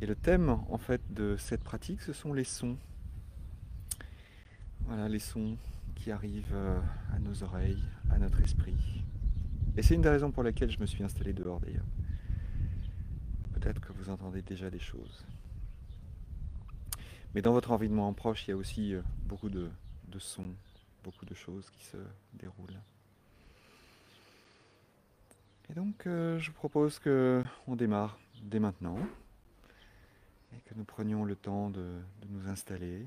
Et le thème en fait de cette pratique, ce sont les sons. Voilà, les sons qui arrivent euh, à nos oreilles, à notre esprit. Et c'est une des raisons pour lesquelles je me suis installé dehors d'ailleurs. Peut-être que vous entendez déjà des choses. Mais dans votre environnement proche, il y a aussi euh, beaucoup de, sons, beaucoup de choses qui se déroulent. Et donc, euh, je vous propose qu'on démarre dès maintenant et que nous prenions le temps de, nous installer.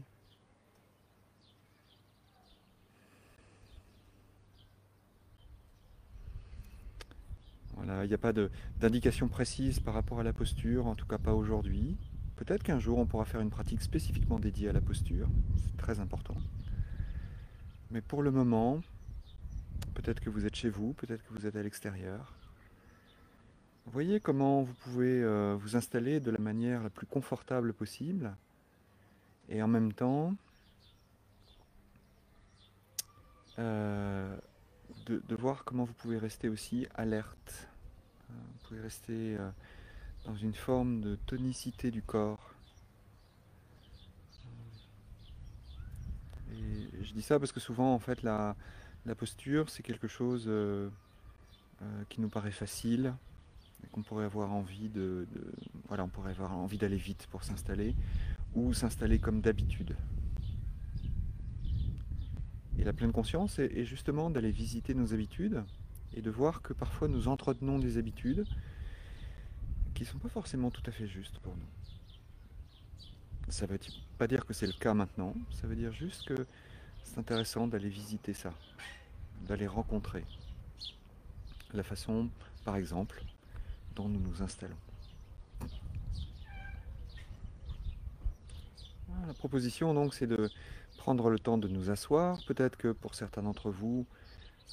Voilà, il n'y a pas d'indication précise par rapport à la posture, en tout cas pas aujourd'hui. Peut-être qu'un jour on pourra faire une pratique spécifiquement dédiée à la posture, c'est très important. Mais pour le moment, peut-être que vous êtes chez vous, peut-être que vous êtes à l'extérieur. Voyez comment vous pouvez euh, vous installer de la manière la plus confortable possible et en même temps euh, de, voir comment vous pouvez rester aussi alerte. Euh, vous pouvez rester dans une forme de tonicité du corps. Je dis ça parce que souvent en fait la, posture c'est quelque chose qui nous paraît facile, qu'on pourrait avoir envie on pourrait avoir envie d'aller vite pour s'installer, ou s'installer comme d'habitude. Et la pleine conscience est justement d'aller visiter nos habitudes et de voir que parfois nous entretenons des habitudes qui ne sont pas forcément tout à fait justes pour nous. Ça ne veut pas dire que c'est le cas maintenant, ça veut dire juste que c'est intéressant d'aller visiter ça, d'aller rencontrer la façon, par exemple, nous nous installons. La proposition donc c'est de prendre le temps de nous asseoir. Peut-être que pour certains d'entre vous,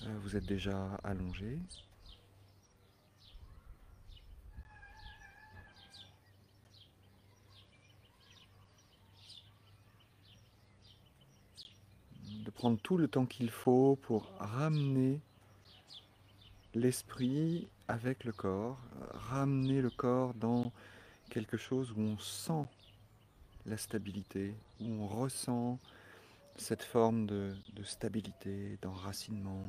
euh, vous êtes déjà allongés. De prendre tout le temps qu'il faut pour ramener l'esprit avec le corps, ramener le corps dans quelque chose où on sent la stabilité, où on ressent cette forme de, stabilité, d'enracinement.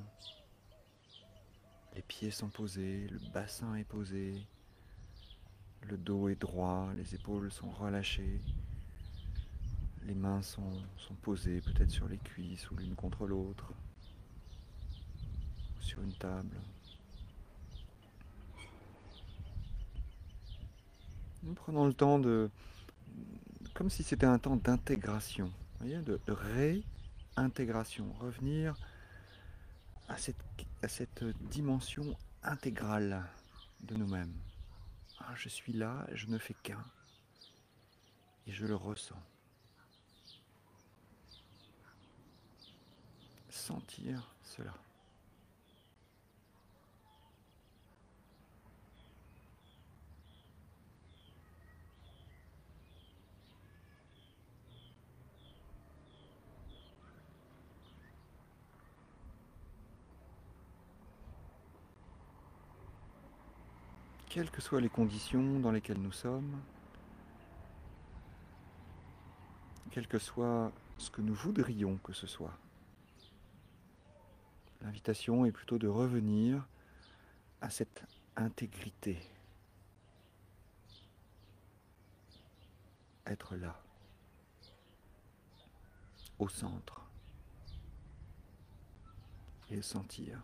Les pieds sont posés, le bassin est posé, le dos est droit, les épaules sont relâchées, les mains sont, sont posées peut-être sur les cuisses ou l'une contre l'autre, sur une table. Nous prenons le temps de, comme si c'était un temps d'intégration, de, de réintégration, revenir à cette, à cette dimension intégrale de nous-mêmes. Ah, je suis là, je ne fais qu'un, et je le ressens. Sentir cela. Quelles que soient les conditions dans lesquelles nous sommes, quel que soit ce que nous voudrions que ce soit. L'invitation est plutôt de revenir à cette intégrité. Être là, au centre, et sentir.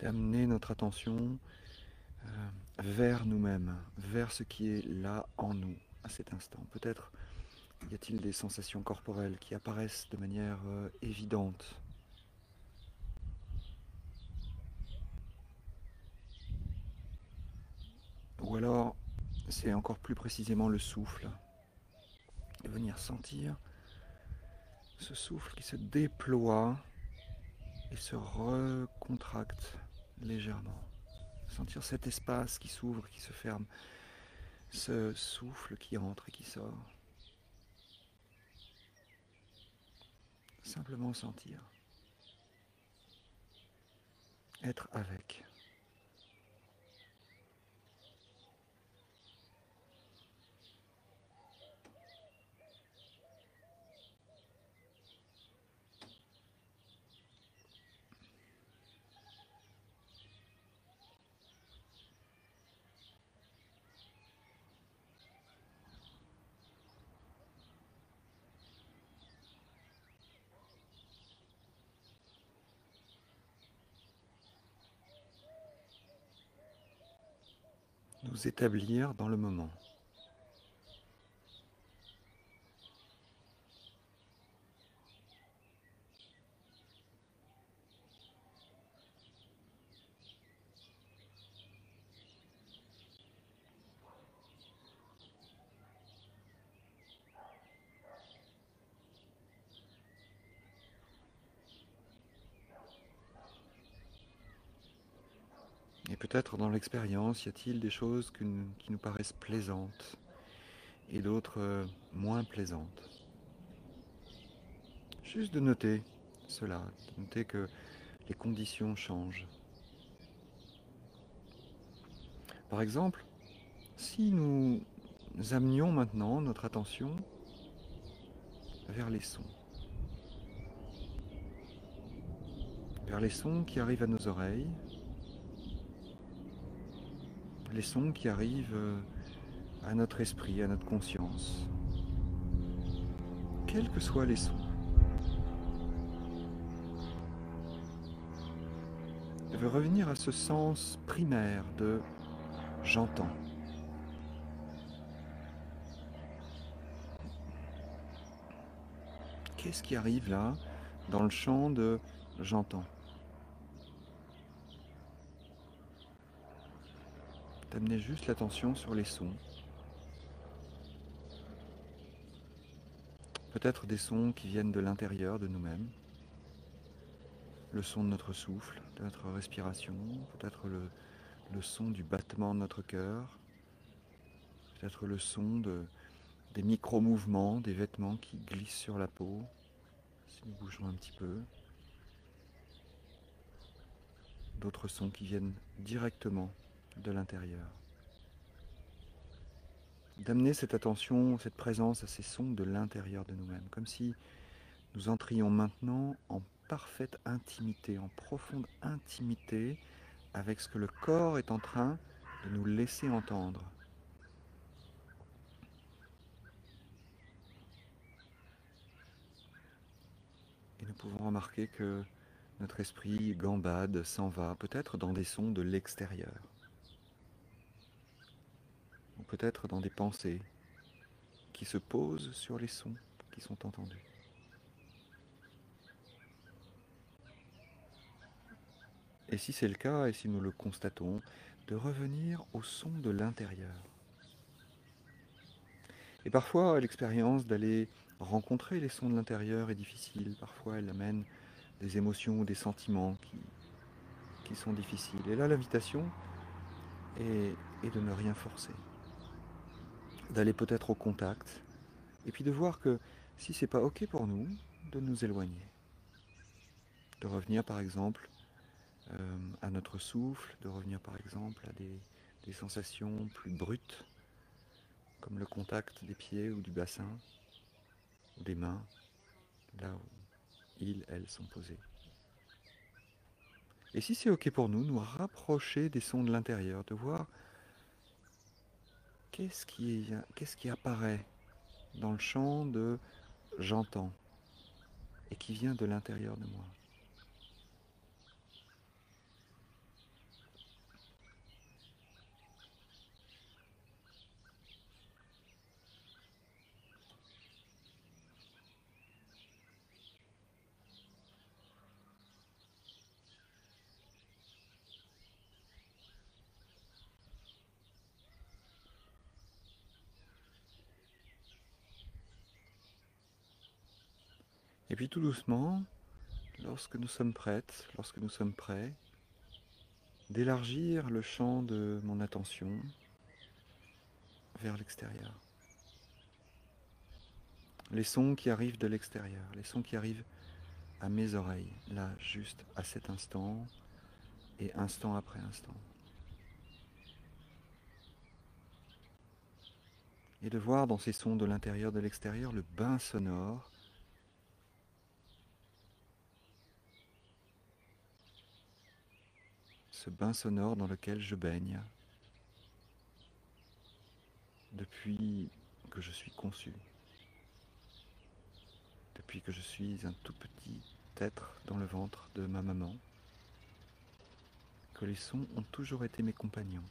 D'amener notre attention euh, vers nous-mêmes, vers ce qui est là en nous à cet instant. Peut-être y a-t-il des sensations corporelles qui apparaissent de manière euh, évidente. Ou alors, c'est encore plus précisément le souffle. De venir sentir ce souffle qui se déploie et se recontracte contracte légèrement. Sentir cet espace qui s'ouvre, qui se ferme, ce souffle qui entre et qui sort. Simplement sentir. Être avec. Nous établir dans le moment. Peut-être dans l'expérience, y a-t-il des choses qui nous paraissent plaisantes et d'autres euh, moins plaisantes Juste de noter cela, de noter que les conditions changent. Par exemple, si nous amenions maintenant notre attention vers les sons, vers les sons qui arrivent à nos oreilles, les sons qui arrivent euh, à notre esprit, à notre conscience, quels que soient les sons. Je veux revenir à ce sens primaire de j'entends. Qu'est-ce qui arrive là dans le champ de j'entends? D'amener juste l'attention sur les sons. Peut-être des sons qui viennent de l'intérieur de nous-mêmes. Le son de notre souffle, de notre respiration, peut-être le, son du battement de notre cœur, peut-être le son de, des micro-mouvements, des vêtements qui glissent sur la peau, si nous bougeons un petit peu. D'autres sons qui viennent directement de l'intérieur. D'amener cette attention, cette présence à ces sons de l'intérieur de nous-mêmes, comme si nous entrions maintenant en parfaite intimité, en profonde intimité avec ce que le corps est en train de nous laisser entendre. Et nous pouvons remarquer que notre esprit gambade, s'en va, peut-être dans des sons de l'extérieur peut-être dans des pensées qui se posent sur les sons qui sont entendus. Et si c'est le cas, et si nous le constatons, de revenir au son de l'intérieur. Et parfois, l'expérience d'aller rencontrer les sons de l'intérieur est difficile. Parfois, elle amène des émotions ou des sentiments qui, sont difficiles. Et là, l'invitation est de ne rien forcer d'aller peut-être au contact, et puis de voir que si c'est pas ok pour nous, de nous éloigner. De revenir par exemple euh, à notre souffle, de revenir par exemple à des, des sensations plus brutes, comme le contact des pieds ou du bassin, ou des mains, là où ils, elles sont posées. Et si c'est ok pour nous, nous rapprocher des sons de l'intérieur, de voir qu'est-ce qui, apparaît dans le champ de j'entends et qui vient de l'intérieur de moi? Et puis tout doucement, lorsque nous sommes prêtes, lorsque nous sommes prêts, d'élargir le champ de mon attention vers l'extérieur. Les sons qui arrivent de l'extérieur, les sons qui arrivent à mes oreilles, là, juste à cet instant et instant après instant. Et de voir dans ces sons de l'intérieur, de l'extérieur, le bain sonore bain sonore dans lequel je baigne. Depuis que je suis conçu, depuis que je suis un tout petit être dans le ventre de ma maman, que les sons ont toujours été mes compagnons.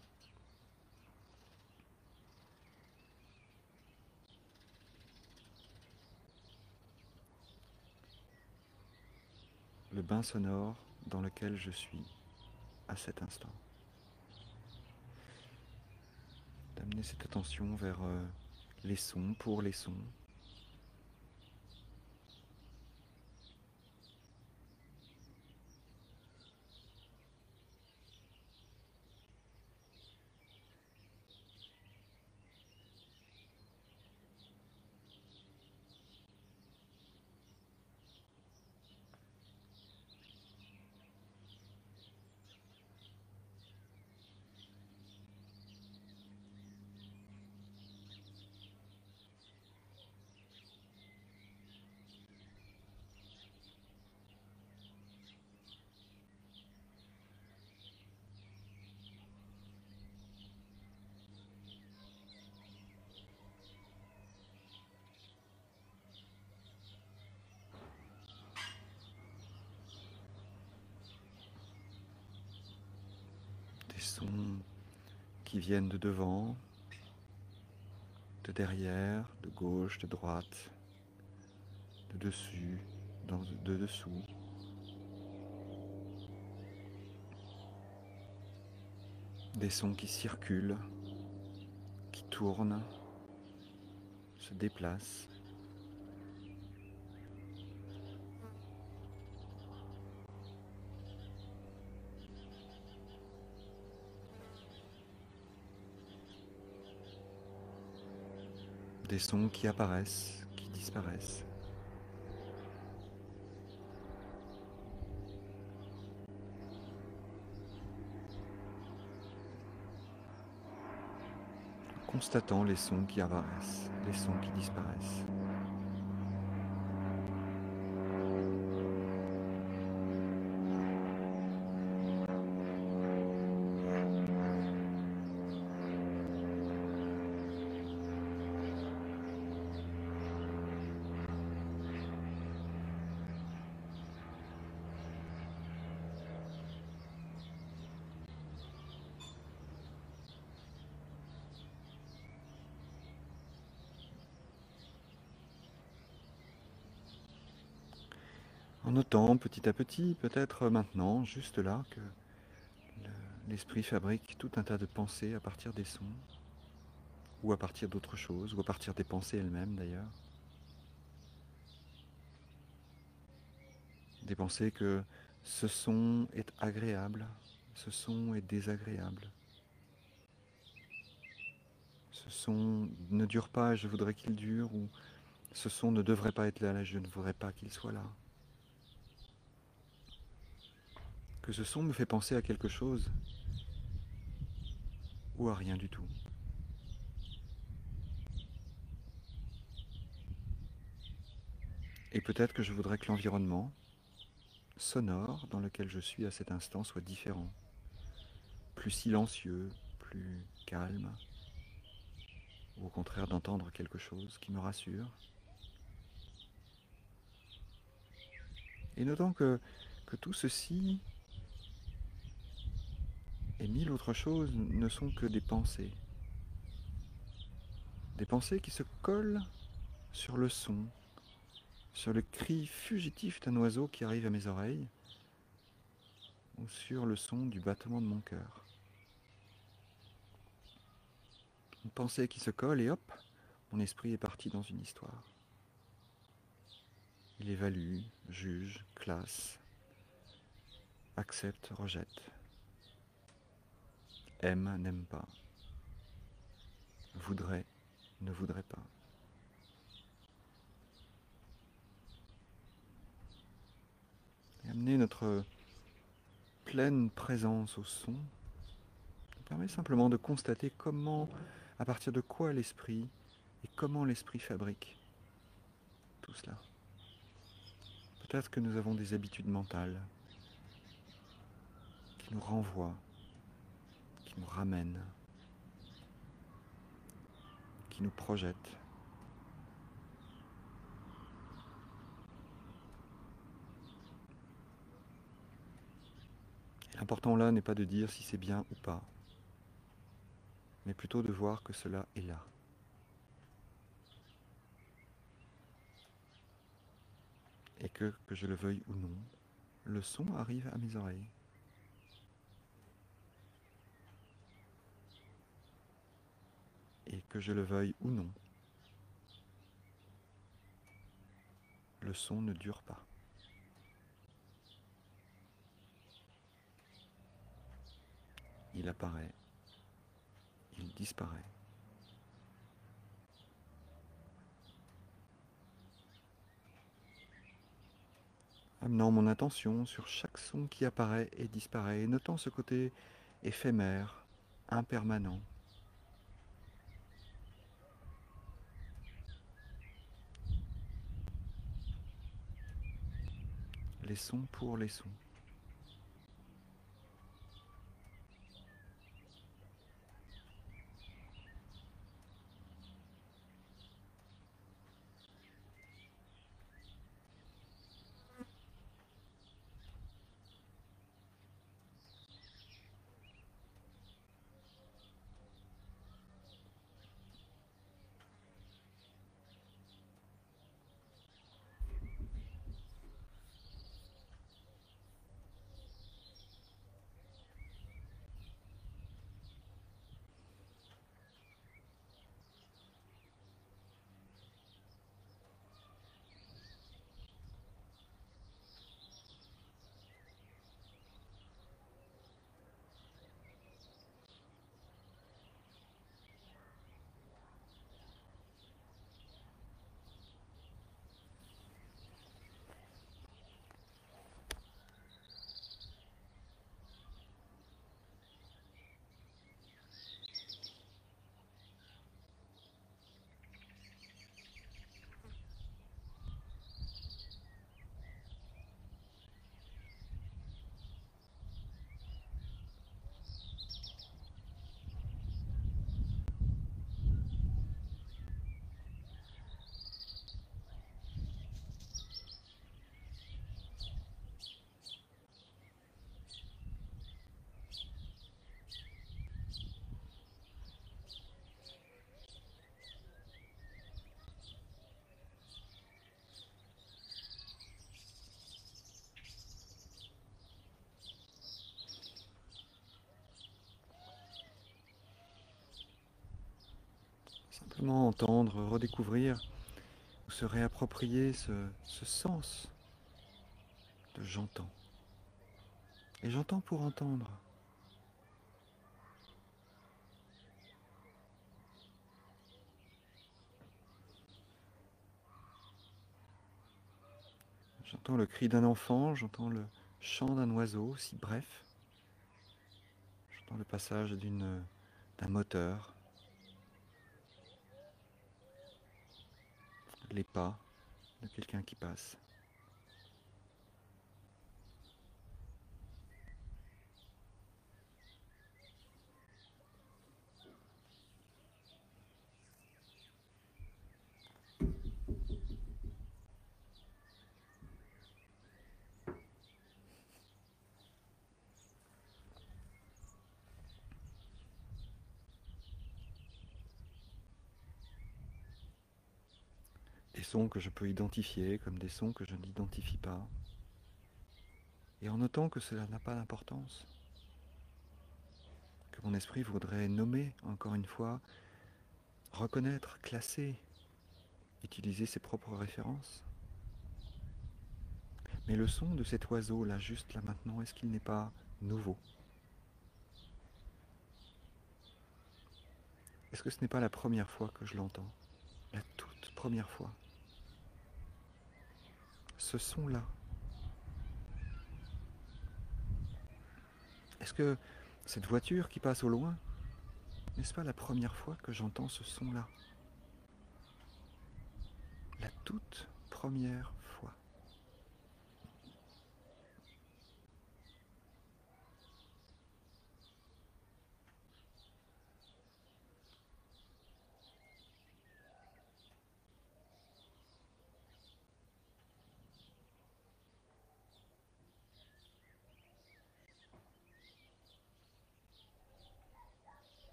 Le bain sonore dans lequel je suis à cet instant. D'amener cette attention vers euh, les sons, pour les sons. Qui viennent de devant, de derrière, de gauche, de droite, de dessus, de dessous. Des sons qui circulent, qui tournent, se déplacent. Des sons qui apparaissent, qui disparaissent. Constatant les sons qui apparaissent, les sons qui disparaissent. En notant petit à petit, peut-être maintenant, juste là, que l'esprit fabrique tout un tas de pensées à partir des sons, ou à partir d'autres choses, ou à partir des pensées elles-mêmes d'ailleurs. Des pensées que ce son est agréable, ce son est désagréable. Ce son ne dure pas, je voudrais qu'il dure, ou ce son ne devrait pas être là, je ne voudrais pas qu'il soit là. Que ce son me fait penser à quelque chose ou à rien du tout. Et peut-être que je voudrais que l'environnement sonore dans lequel je suis à cet instant soit différent, plus silencieux, plus calme, ou au contraire d'entendre quelque chose qui me rassure. Et notons que, que tout ceci et mille autres choses ne sont que des pensées. Des pensées qui se collent sur le son, sur le cri fugitif d'un oiseau qui arrive à mes oreilles, ou sur le son du battement de mon cœur. Une pensée qui se colle et hop, mon esprit est parti dans une histoire. Il évalue, juge, classe, accepte, rejette. Aime, n'aime pas, voudrait, ne voudrait pas. Et amener notre pleine présence au son permet simplement de constater comment, à partir de quoi l'esprit et comment l'esprit fabrique tout cela. Peut-être que nous avons des habitudes mentales qui nous renvoient, nous ramènent, qui nous projettent. L'important là n'est pas de dire si c'est bien ou pas, mais plutôt de voir que cela est là. Et que, que je le veuille ou non, le son arrive à mes oreilles. Et que je le veuille ou non, le son ne dure pas. Il apparaît, il disparaît. amenant mon attention sur chaque son qui apparaît et disparaît, notant ce côté éphémère, impermanent. Les sons pour les sons. Entendre, redécouvrir ou se réapproprier ce, sens de j'entends. Et j'entends pour entendre. J'entends le cri d'un enfant, j'entends le chant d'un oiseau, si bref. J'entends le passage d'un moteur. Les pas de quelqu'un qui passe. Sons que je peux identifier comme des sons que je n'identifie pas. Et en notant que cela n'a pas d'importance. Que mon esprit voudrait nommer, encore une fois, reconnaître, classer, utiliser ses propres références. Mais le son de cet oiseau, là, juste là maintenant, est-ce qu'il n'est pas nouveau? Est-ce que ce n'est pas la première fois que je l'entends? La toute première fois. Ce son-là. Est-ce que cette voiture qui passe au loin, n'est-ce pas la première fois que j'entends ce son-là? La toute première fois.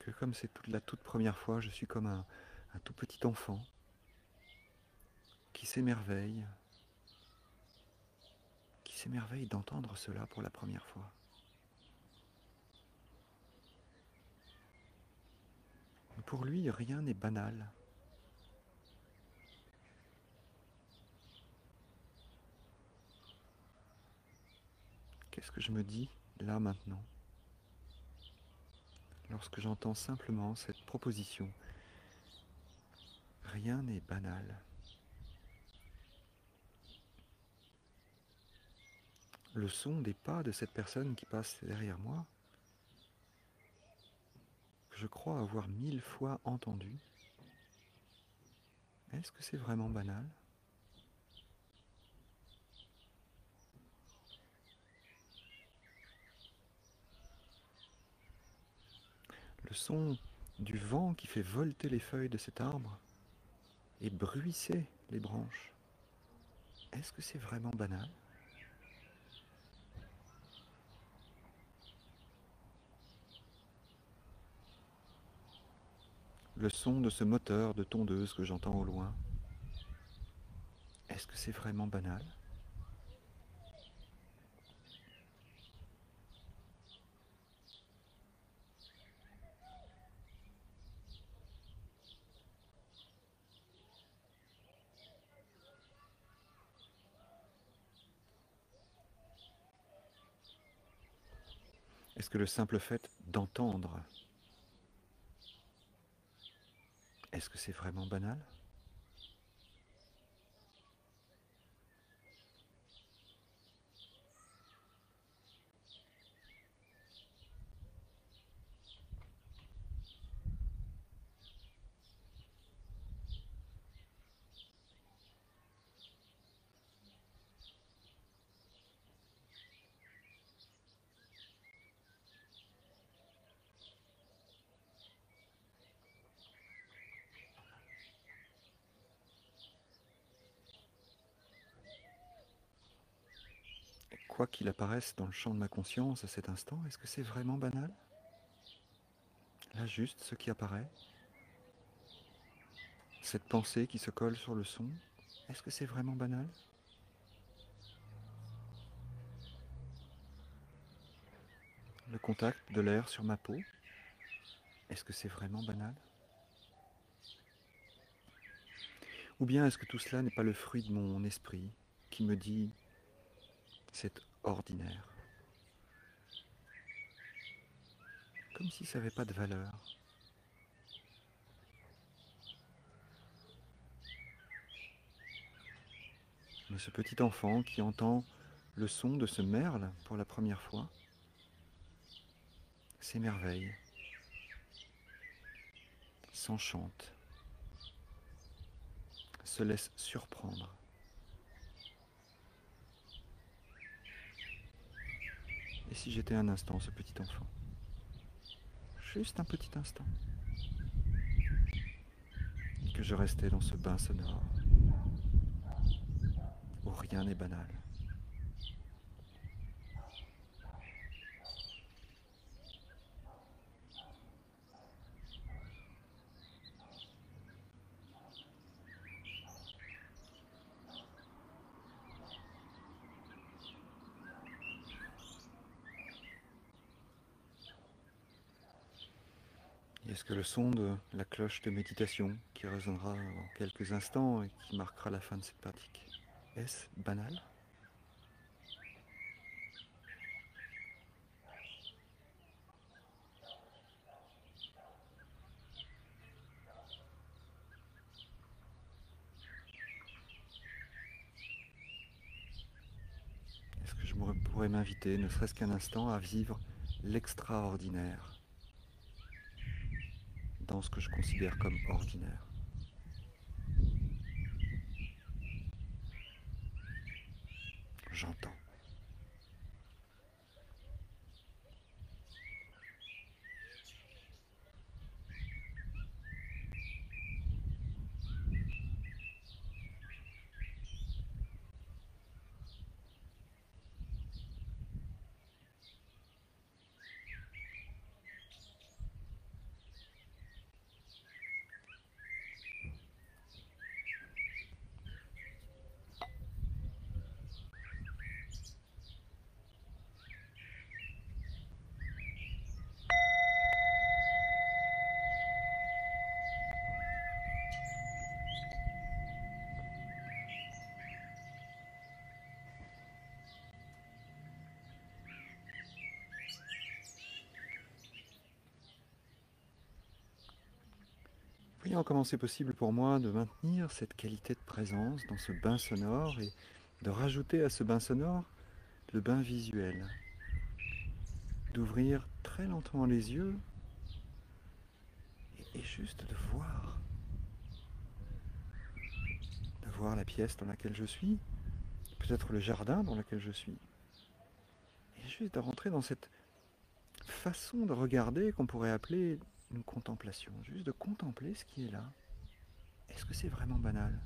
Que comme c'est la toute première fois, je suis comme un, un tout petit enfant qui s'émerveille, qui s'émerveille d'entendre cela pour la première fois. Pour lui, rien n'est banal. Qu'est-ce que je me dis là maintenant? Lorsque j'entends simplement cette proposition. Rien n'est banal. Le son des pas de cette personne qui passe derrière moi, que je crois avoir mille fois entendu, est-ce que c'est vraiment banal? Le son du vent qui fait volter les feuilles de cet arbre et bruisser les branches. Est-ce que c'est vraiment banal? Le son de ce moteur de tondeuse que j'entends au loin. Est-ce que c'est vraiment banal? Est-ce que le simple fait d'entendre, est-ce que c'est vraiment banal? Quoi qu'il apparaisse dans le champ de ma conscience à cet instant, est-ce que c'est vraiment banal? Là, juste ce qui apparaît, cette pensée qui se colle sur le son, est-ce que c'est vraiment banal? Le contact de l'air sur ma peau, est-ce que c'est vraiment banal? Ou bien est-ce que tout cela n'est pas le fruit de mon esprit qui me dit c'est ordinaire. Comme si ça n'avait pas de valeur. Mais ce petit enfant qui entend le son de ce merle pour la première fois s'émerveille, s'enchante, se laisse surprendre. Et si j'étais un instant ce petit enfant Juste un petit instant. Et que je restais dans ce bain sonore où rien n'est banal. Que le son de la cloche de méditation qui résonnera en quelques instants et qui marquera la fin de cette pratique. Est-ce banal? Est-ce que je pourrais m'inviter, ne serait-ce qu'un instant, à vivre l'extraordinaire? Dans ce que je considère comme ordinaire. J'entends. Comment c'est possible pour moi de maintenir cette qualité de présence dans ce bain sonore et de rajouter à ce bain sonore le bain visuel. D'ouvrir très lentement les yeux et, juste de voir. De voir la pièce dans laquelle je suis, peut-être le jardin dans lequel je suis. Et juste de rentrer dans cette façon de regarder qu'on pourrait appeler une contemplation, juste de contempler ce qui est là. Est-ce que c'est vraiment banal?